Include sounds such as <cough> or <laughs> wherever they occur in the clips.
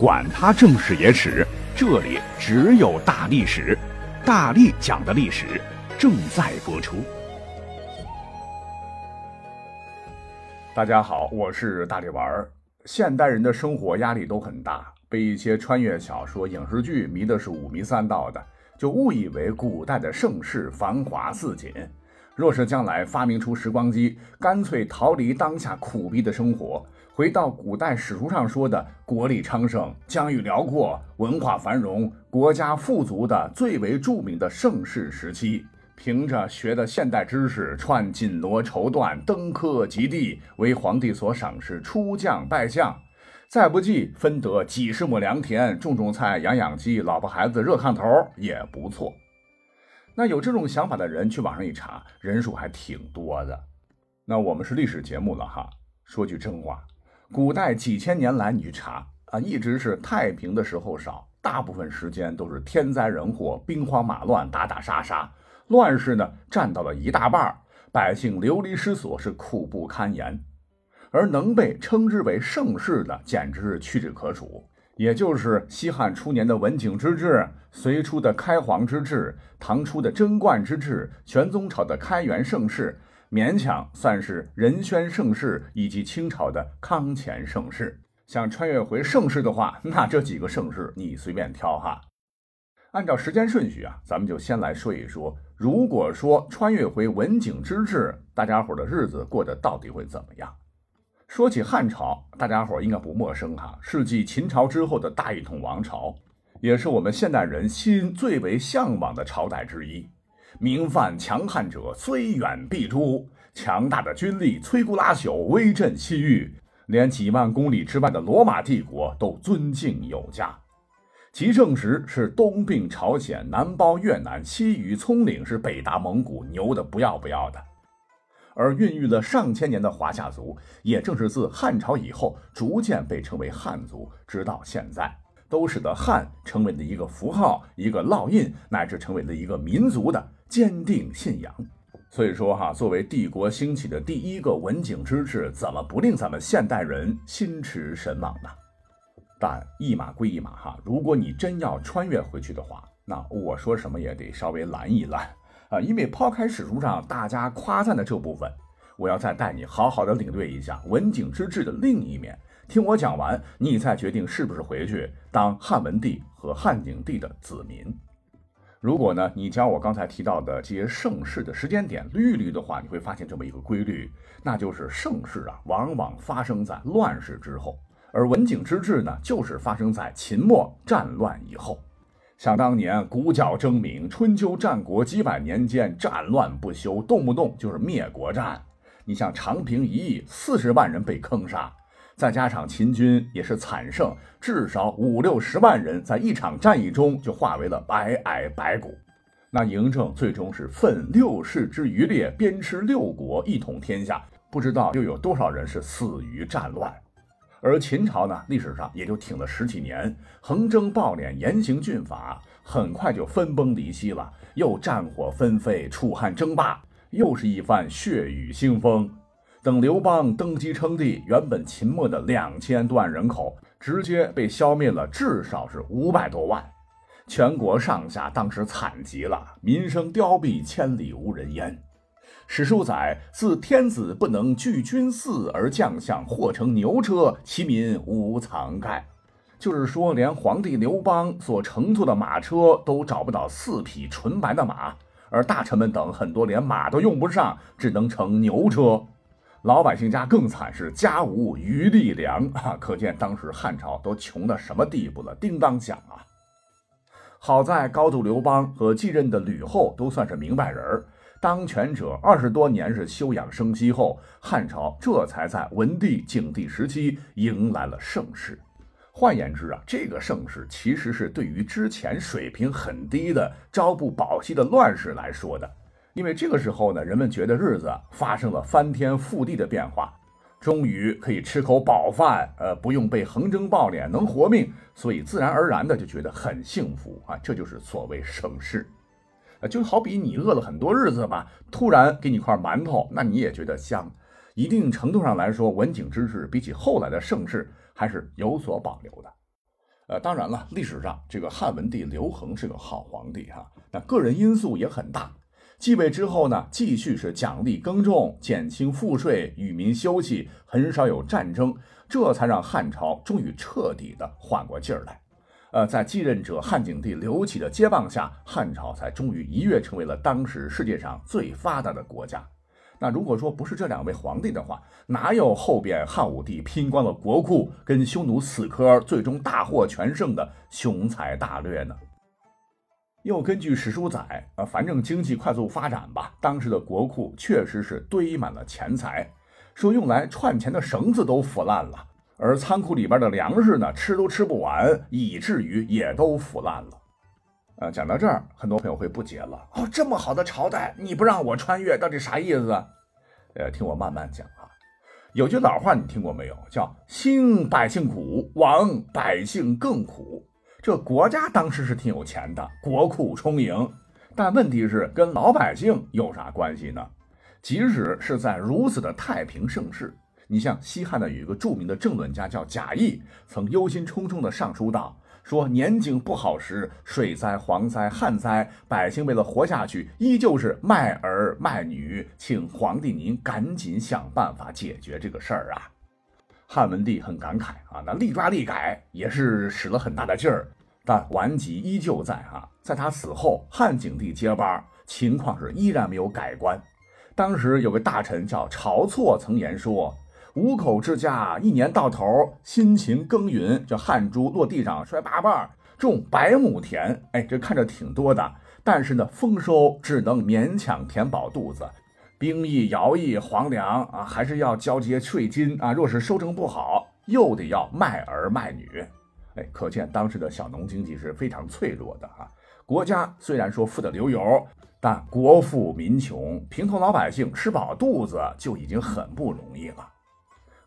管他正史野史，这里只有大历史，大力讲的历史正在播出。大家好，我是大力丸儿。现代人的生活压力都很大，被一些穿越小说、影视剧迷的是五迷三道的，就误以为古代的盛世繁华似锦。若是将来发明出时光机，干脆逃离当下苦逼的生活。回到古代史书上说的国力昌盛、疆域辽阔、文化繁荣、国家富足的最为著名的盛世时期，凭着学的现代知识，串锦罗绸缎，登科及第，为皇帝所赏识，出将拜将，再不济分得几十亩良田，种种菜，养养鸡，老婆孩子热炕头也不错。那有这种想法的人，去网上一查，人数还挺多的。那我们是历史节目了哈，说句真话。古代几千年来，你去查啊，一直是太平的时候少，大部分时间都是天灾人祸、兵荒马乱、打打杀杀，乱世呢占到了一大半，百姓流离失所，是苦不堪言。而能被称之为盛世的，简直是屈指可数。也就是西汉初年的文景之治，隋初的开皇之治，唐初的贞观之治，玄宗朝的开元盛世。勉强算是仁宣盛世，以及清朝的康乾盛世。想穿越回盛世的话，那这几个盛世你随便挑哈。按照时间顺序啊，咱们就先来说一说，如果说穿越回文景之治，大家伙的日子过得到底会怎么样？说起汉朝，大家伙应该不陌生哈，是继秦朝之后的大一统王朝，也是我们现代人心最为向往的朝代之一。名犯强悍者，虽远必诛。强大的军力，摧枯拉朽，威震西域，连几万公里之外的罗马帝国都尊敬有加。其盛时是东并朝鲜，南包越南，西与葱岭，是北达蒙古，牛的不要不要的。而孕育了上千年的华夏族，也正是自汉朝以后，逐渐被称为汉族，直到现在。都使得汉成为了一个符号、一个烙印，乃至成为了一个民族的坚定信仰。所以说，哈，作为帝国兴起的第一个文景之治，怎么不令咱们现代人心驰神往呢？但一码归一码，哈，如果你真要穿越回去的话，那我说什么也得稍微拦一拦啊，因为抛开史书上大家夸赞的这部分，我要再带你好好的领略一下文景之治的另一面。听我讲完，你再决定是不是回去当汉文帝和汉景帝的子民。如果呢，你将我刚才提到的这些盛世的时间点捋一捋的话，你会发现这么一个规律，那就是盛世啊，往往发生在乱世之后，而文景之治呢，就是发生在秦末战乱以后。想当年，古角争鸣，春秋战国几百年间战乱不休，动不动就是灭国战。你像长平一役，四十万人被坑杀。再加上秦军也是惨胜，至少五六十万人在一场战役中就化为了白矮白骨。那嬴政最终是奋六世之余烈，鞭笞六国，一统天下。不知道又有多少人是死于战乱。而秦朝呢，历史上也就挺了十几年，横征暴敛，严刑峻法，很快就分崩离析了。又战火纷飞，楚汉争霸，又是一番血雨腥风。等刘邦登基称帝，原本秦末的两千多万人口，直接被消灭了，至少是五百多万。全国上下当时惨极了，民生凋敝，千里无人烟。史书载：“自天子不能聚军祀，而将相或乘牛车，其民无藏盖。”就是说，连皇帝刘邦所乘坐的马车都找不到四匹纯白的马，而大臣们等很多连马都用不上，只能乘牛车。老百姓家更惨，是家无余力粮 <laughs> 啊！可见当时汉朝都穷到什么地步了，叮当响啊！好在高祖刘邦和继任的吕后都算是明白人儿，当权者二十多年是休养生息后，汉朝这才在文帝、景帝时期迎来了盛世。换言之啊，这个盛世其实是对于之前水平很低的朝不保夕的乱世来说的。因为这个时候呢，人们觉得日子发生了翻天覆地的变化，终于可以吃口饱饭，呃，不用被横征暴敛，能活命，所以自然而然的就觉得很幸福啊，这就是所谓盛世，啊，就好比你饿了很多日子吧，突然给你块馒头，那你也觉得香。一定程度上来说，文景之治比起后来的盛世还是有所保留的。呃，当然了，历史上这个汉文帝刘恒是个好皇帝哈，那个人因素也很大。继位之后呢，继续是奖励耕种，减轻赋税，与民休息，很少有战争，这才让汉朝终于彻底的缓过劲儿来。呃，在继任者汉景帝刘启的接棒下，汉朝才终于一跃成为了当时世界上最发达的国家。那如果说不是这两位皇帝的话，哪有后边汉武帝拼光了国库，跟匈奴死磕，最终大获全胜的雄才大略呢？又根据史书载，啊，反正经济快速发展吧，当时的国库确实是堆满了钱财，说用来串钱的绳子都腐烂了，而仓库里边的粮食呢，吃都吃不完，以至于也都腐烂了。呃，讲到这儿，很多朋友会不解了。哦，这么好的朝代，你不让我穿越，到底啥意思？呃，听我慢慢讲啊。有句老话你听过没有？叫“兴百姓苦，亡百姓更苦”。这国家当时是挺有钱的，国库充盈，但问题是跟老百姓有啥关系呢？即使是在如此的太平盛世，你像西汉的有一个著名的政论家叫贾谊，曾忧心忡忡的上书道。说年景不好时，水灾、蝗灾、旱灾，百姓为了活下去，依旧是卖儿卖女，请皇帝您赶紧想办法解决这个事儿啊！汉文帝很感慨啊，那力抓力改也是使了很大的劲儿，但顽疾依旧在啊。在他死后，汉景帝接班，情况是依然没有改观。当时有个大臣叫晁错，曾言说。五口之家，一年到头辛勤耕耘，这汗珠落地上摔八瓣，种百亩田，哎，这看着挺多的，但是呢，丰收只能勉强填饱肚子，兵役、徭役、皇粮啊，还是要交这些税金啊。若是收成不好，又得要卖儿卖女，哎，可见当时的小农经济是非常脆弱的啊。国家虽然说富得流油，但国富民穷，平头老百姓吃饱肚子就已经很不容易了。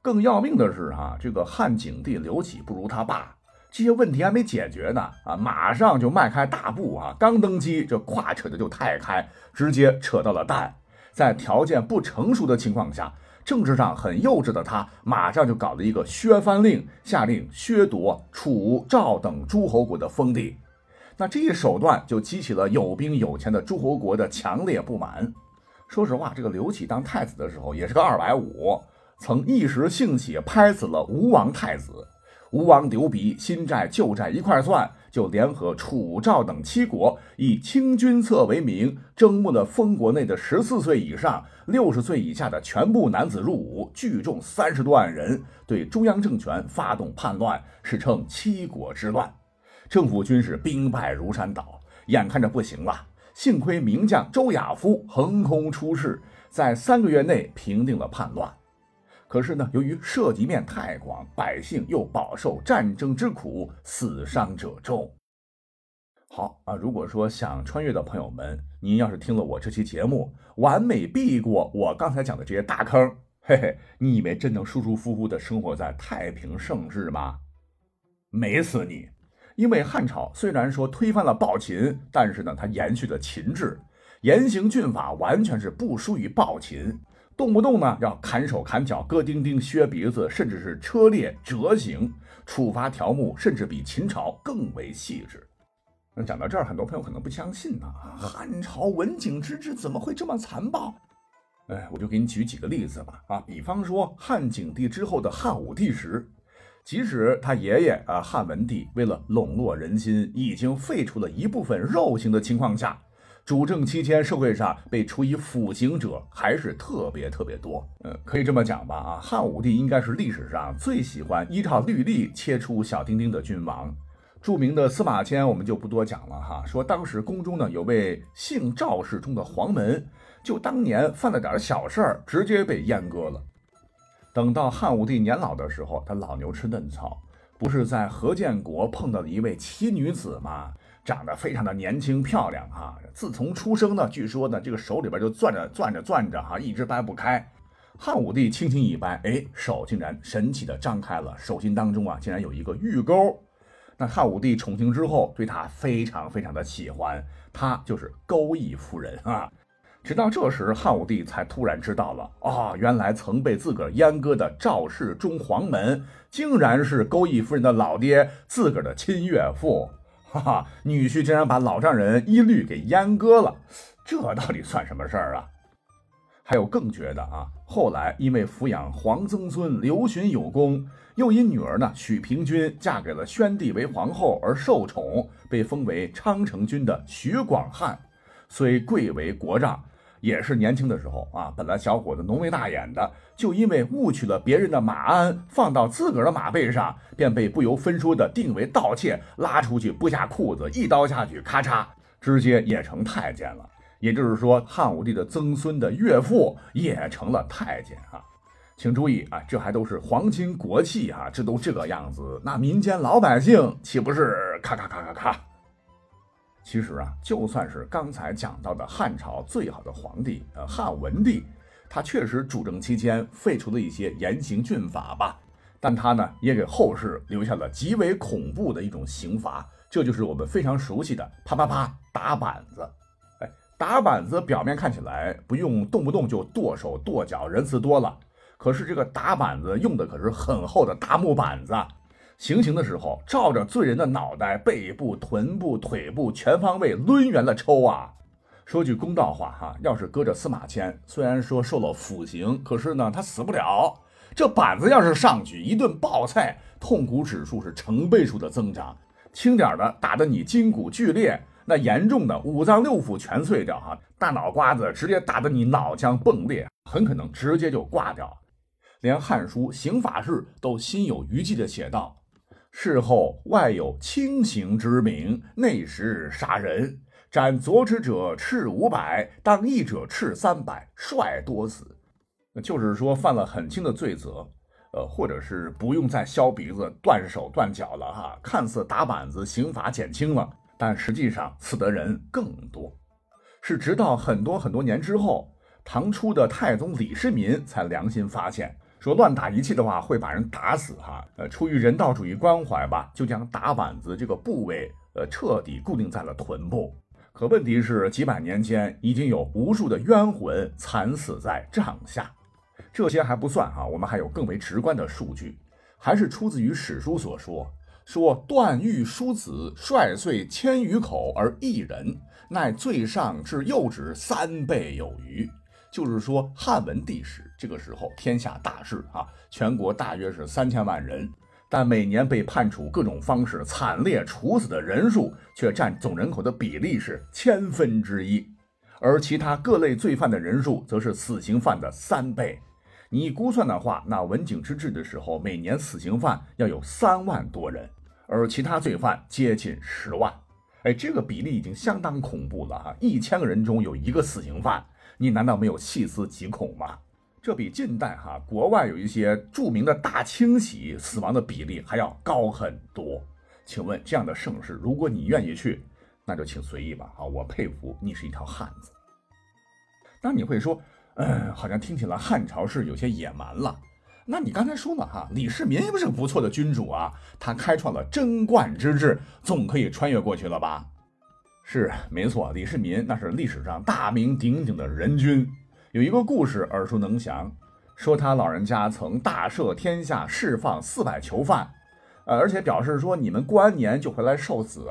更要命的是，哈，这个汉景帝刘启不如他爸，这些问题还没解决呢，啊，马上就迈开大步啊，刚登基，这胯扯的就太开，直接扯到了蛋。在条件不成熟的情况下，政治上很幼稚的他，马上就搞了一个削藩令，下令削夺楚、赵等诸侯国的封地。那这一手段就激起了有兵有钱的诸侯国的强烈不满。说实话，这个刘启当太子的时候也是个二百五。曾一时兴起拍死了吴王太子，吴王刘鼻新债旧债一块算，就联合楚赵等七国，以清君侧为名，征募了封国内的十四岁以上、六十岁以下的全部男子入伍，聚众三十多万人，对中央政权发动叛乱，史称七国之乱。政府军是兵败如山倒，眼看着不行了，幸亏名将周亚夫横空出世，在三个月内平定了叛乱。可是呢，由于涉及面太广，百姓又饱受战争之苦，死伤者众。好啊，如果说想穿越的朋友们，您要是听了我这期节目，完美避过我刚才讲的这些大坑，嘿嘿，你以为真能舒舒服服的生活在太平盛世吗？美死你！因为汉朝虽然说推翻了暴秦，但是呢，它延续了秦制，严刑峻法完全是不输于暴秦。动不动呢要砍手砍脚割丁丁削鼻子，甚至是车裂折刑，处罚条目甚至比秦朝更为细致。那讲到这儿，很多朋友可能不相信呢，汉朝文景之治怎么会这么残暴？哎，我就给你举几个例子吧。啊，比方说汉景帝之后的汉武帝时，即使他爷爷啊汉文帝为了笼络人心，已经废除了一部分肉刑的情况下。主政期间，社会上被处以腐刑者还是特别特别多。嗯，可以这么讲吧？啊，汉武帝应该是历史上最喜欢依照律例切出小丁丁的君王。著名的司马迁我们就不多讲了哈。说当时宫中呢有位姓赵氏中的黄门，就当年犯了点小事儿，直接被阉割了。等到汉武帝年老的时候，他老牛吃嫩草，不是在何建国碰到了一位奇女子吗？长得非常的年轻漂亮哈，自从出生呢，据说呢，这个手里边就攥着攥着攥着哈，一直掰不开。汉武帝轻轻一掰，哎，手竟然神奇的张开了，手心当中啊，竟然有一个玉钩。那汉武帝宠幸之后，对他非常非常的喜欢，他就是钩弋夫人啊。直到这时，汉武帝才突然知道了，啊，原来曾被自个儿阉割的赵氏中皇门，竟然是钩弋夫人的老爹，自个儿的亲岳父。哈哈，女婿竟然把老丈人一律给阉割了，这到底算什么事儿啊？还有更绝的啊！后来因为抚养皇曾孙刘询有功，又因女儿呢许平君嫁给了宣帝为皇后而受宠，被封为昌城君的许广汉，虽贵为国丈。也是年轻的时候啊，本来小伙子浓眉大眼的，就因为误取了别人的马鞍，放到自个儿的马背上，便被不由分说的定为盗窃，拉出去剥下裤子，一刀下去，咔嚓，直接也成太监了。也就是说，汉武帝的曾孙的岳父也成了太监啊。请注意啊，这还都是皇亲国戚啊，这都这个样子，那民间老百姓岂不是咔咔咔咔咔？其实啊，就算是刚才讲到的汉朝最好的皇帝，呃，汉文帝，他确实主政期间废除了一些严刑峻法吧，但他呢，也给后世留下了极为恐怖的一种刑罚，这就是我们非常熟悉的啪啪啪打板子。哎，打板子表面看起来不用动不动就剁手剁脚，仁慈多了，可是这个打板子用的可是很厚的大木板子。行刑的时候，照着罪人的脑袋、背部、臀部、腿部全方位抡圆了抽啊！说句公道话哈，要是搁着司马迁，虽然说受了腐刑，可是呢他死不了。这板子要是上去一顿暴菜，痛苦指数是成倍数的增长。轻点的打得你筋骨剧裂，那严重的五脏六腑全碎掉哈，大脑瓜子直接打得你脑浆迸裂，很可能直接就挂掉。连《汉书·刑法志》都心有余悸地写道。事后外有轻刑之名，内实杀人。斩左之者斥五百，当义者斥三百，率多死。就是说犯了很轻的罪责，呃，或者是不用再削鼻子、断手断脚了哈。看似打板子刑罚减轻了，但实际上死的人更多。是直到很多很多年之后，唐初的太宗李世民才良心发现。说乱打一气的话会把人打死哈，呃，出于人道主义关怀吧，就将打板子这个部位，呃，彻底固定在了臀部。可问题是，几百年间已经有无数的冤魂惨死在帐下。这些还不算哈，我们还有更为直观的数据，还是出自于史书所说，说段誉叔子率岁千余口而一人，乃最上至幼子三倍有余。就是说，汉文帝时，这个时候天下大势啊，全国大约是三千万人，但每年被判处各种方式惨烈处死的人数，却占总人口的比例是千分之一，而其他各类罪犯的人数，则是死刑犯的三倍。你估算的话，那文景之治的时候，每年死刑犯要有三万多人，而其他罪犯接近十万。哎，这个比例已经相当恐怖了哈，一千个人中有一个死刑犯。你难道没有细思极恐吗？这比近代哈国外有一些著名的大清洗死亡的比例还要高很多。请问这样的盛世，如果你愿意去，那就请随意吧。啊，我佩服你是一条汉子。那你会说，嗯，好像听起来汉朝是有些野蛮了。那你刚才说了哈，李世民不是个不错的君主啊，他开创了贞观之治，总可以穿越过去了吧？是没错，李世民那是历史上大名鼎鼎的仁君。有一个故事耳熟能详，说他老人家曾大赦天下，释放四百囚犯，呃，而且表示说你们过完年就回来受死。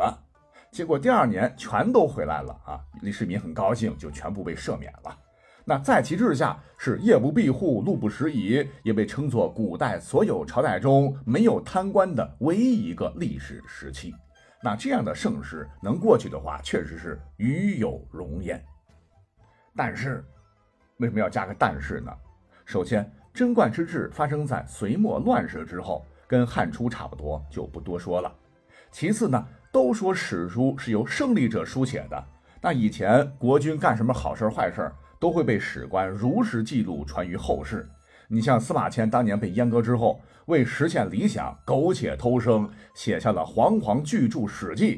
结果第二年全都回来了啊！李世民很高兴，就全部被赦免了。那在其治下是夜不闭户，路不拾遗，也被称作古代所有朝代中没有贪官的唯一一个历史时期。那这样的盛世能过去的话，确实是与有荣焉。但是，为什么要加个但是呢？首先，贞观之治发生在隋末乱世之后，跟汉初差不多，就不多说了。其次呢，都说史书是由胜利者书写的，那以前国君干什么好事坏事，都会被史官如实记录，传于后世。你像司马迁当年被阉割之后。为实现理想，苟且偷生，写下了煌煌巨著《史记》。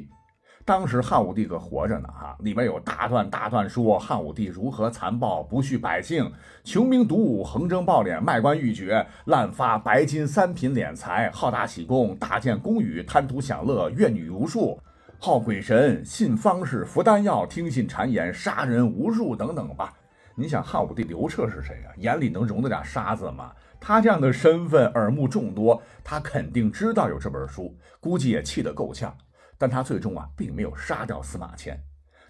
当时汉武帝可活着呢，哈，里面有大段大段说汉武帝如何残暴，不恤百姓，穷兵黩武，横征暴敛，卖官鬻爵，滥发白金三品敛财，好大喜功，大建宫宇，贪图享乐，怨女无数，好鬼神，信方士，服丹药，听信谗言，杀人无数等等吧。你想汉武帝刘彻是谁啊？眼里能容得下沙子吗？他这样的身份耳目众多，他肯定知道有这本书，估计也气得够呛。但他最终啊，并没有杀掉司马迁。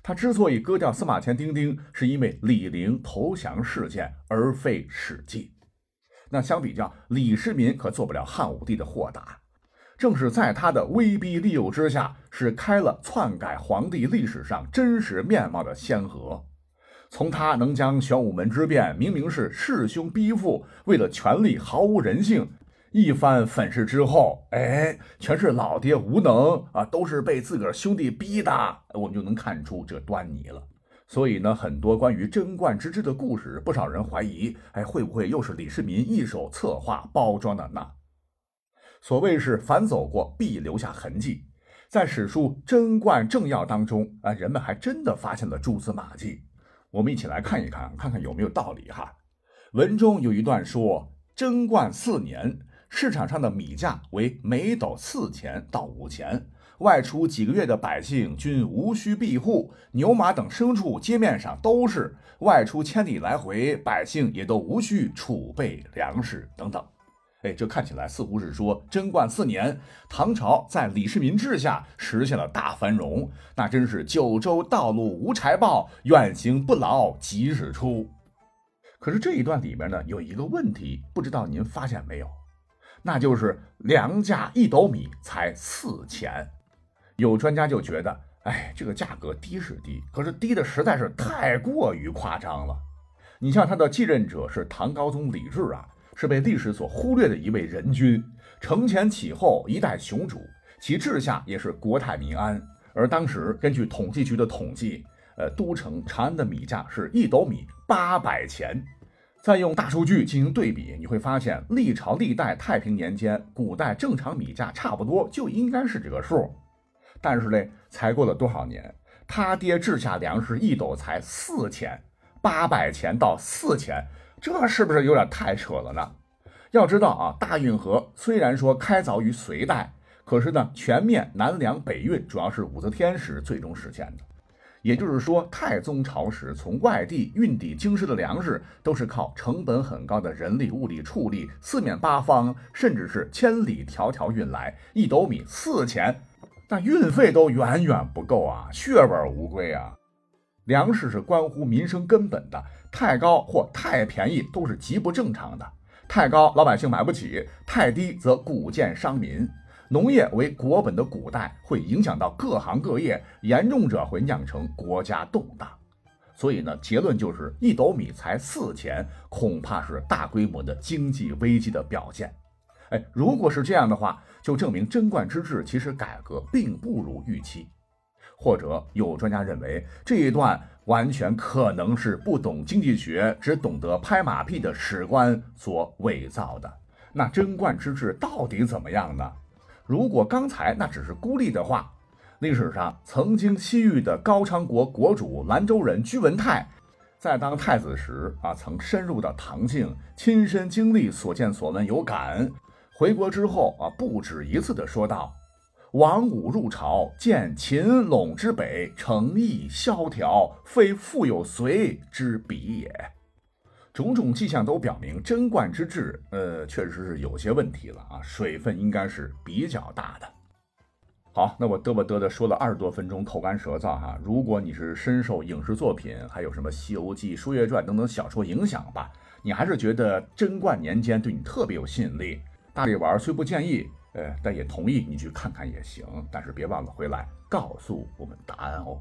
他之所以割掉司马迁丁丁，是因为李陵投降事件，而非史记。那相比较，李世民可做不了汉武帝的豁达。正是在他的威逼利诱之下，是开了篡改皇帝历史上真实面貌的先河。从他能将玄武门之变明明是弑兄逼父，为了权力毫无人性，一番粉饰之后，哎，全是老爹无能啊，都是被自个儿兄弟逼的，我们就能看出这端倪了。所以呢，很多关于贞观之治的故事，不少人怀疑，哎，会不会又是李世民一手策划包装的呢？所谓是凡走过，必留下痕迹。在史书《贞观政要》当中啊，人们还真的发现了蛛丝马迹。我们一起来看一看，看看有没有道理哈。文中有一段说：贞观四年，市场上的米价为每斗四钱到五钱，外出几个月的百姓均无需庇护，牛马等牲畜街面上都是；外出千里来回，百姓也都无需储备粮食等等。哎，这看起来似乎是说贞观四年，唐朝在李世民治下实现了大繁荣，那真是九州道路无柴报，远行不劳即日出。可是这一段里面呢，有一个问题，不知道您发现没有？那就是粮价一斗米才四钱。有专家就觉得，哎，这个价格低是低，可是低的实在是太过于夸张了。你像他的继任者是唐高宗李治啊。是被历史所忽略的一位仁君，承前启后，一代雄主，其治下也是国泰民安。而当时根据统计局的统计，呃，都城长安的米价是一斗米八百钱。再用大数据进行对比，你会发现历朝历代太平年间，古代正常米价差不多就应该是这个数。但是呢，才过了多少年，他爹治下粮食一斗才四钱，八百钱到四钱。这是不是有点太扯了呢？要知道啊，大运河虽然说开凿于隋代，可是呢，全面南粮北运主要是武则天时最终实现的。也就是说，太宗朝时从外地运抵京师的粮食，都是靠成本很高的人力物力畜力，四面八方甚至是千里迢迢运来，一斗米四钱，那运费都远远不够啊，血本无归啊。粮食是关乎民生根本的，太高或太便宜都是极不正常的。太高，老百姓买不起；太低，则谷贱伤民。农业为国本的古代，会影响到各行各业，严重者会酿成国家动荡。所以呢，结论就是一斗米才四钱，恐怕是大规模的经济危机的表现。哎，如果是这样的话，就证明贞观之治其实改革并不如预期。或者有专家认为，这一段完全可能是不懂经济学、只懂得拍马屁的史官所伪造的。那贞观之治到底怎么样呢？如果刚才那只是孤立的话，历史上曾经西域的高昌国国主兰州人居文泰，在当太子时啊，曾深入到唐境，亲身经历所见所闻有感。回国之后啊，不止一次的说道。王武入朝，见秦陇之北，诚意萧条，非富有隋之比也。种种迹象都表明，贞观之治，呃，确实是有些问题了啊，水分应该是比较大的。好，那我嘚吧嘚的说了二十多分钟，口干舌燥哈。如果你是深受影视作品，还有什么《西游记》《书月传》等等小说影响吧，你还是觉得贞观年间对你特别有吸引力。大力丸虽不建议。呃，但也同意你去看看也行，但是别忘了回来告诉我们答案哦。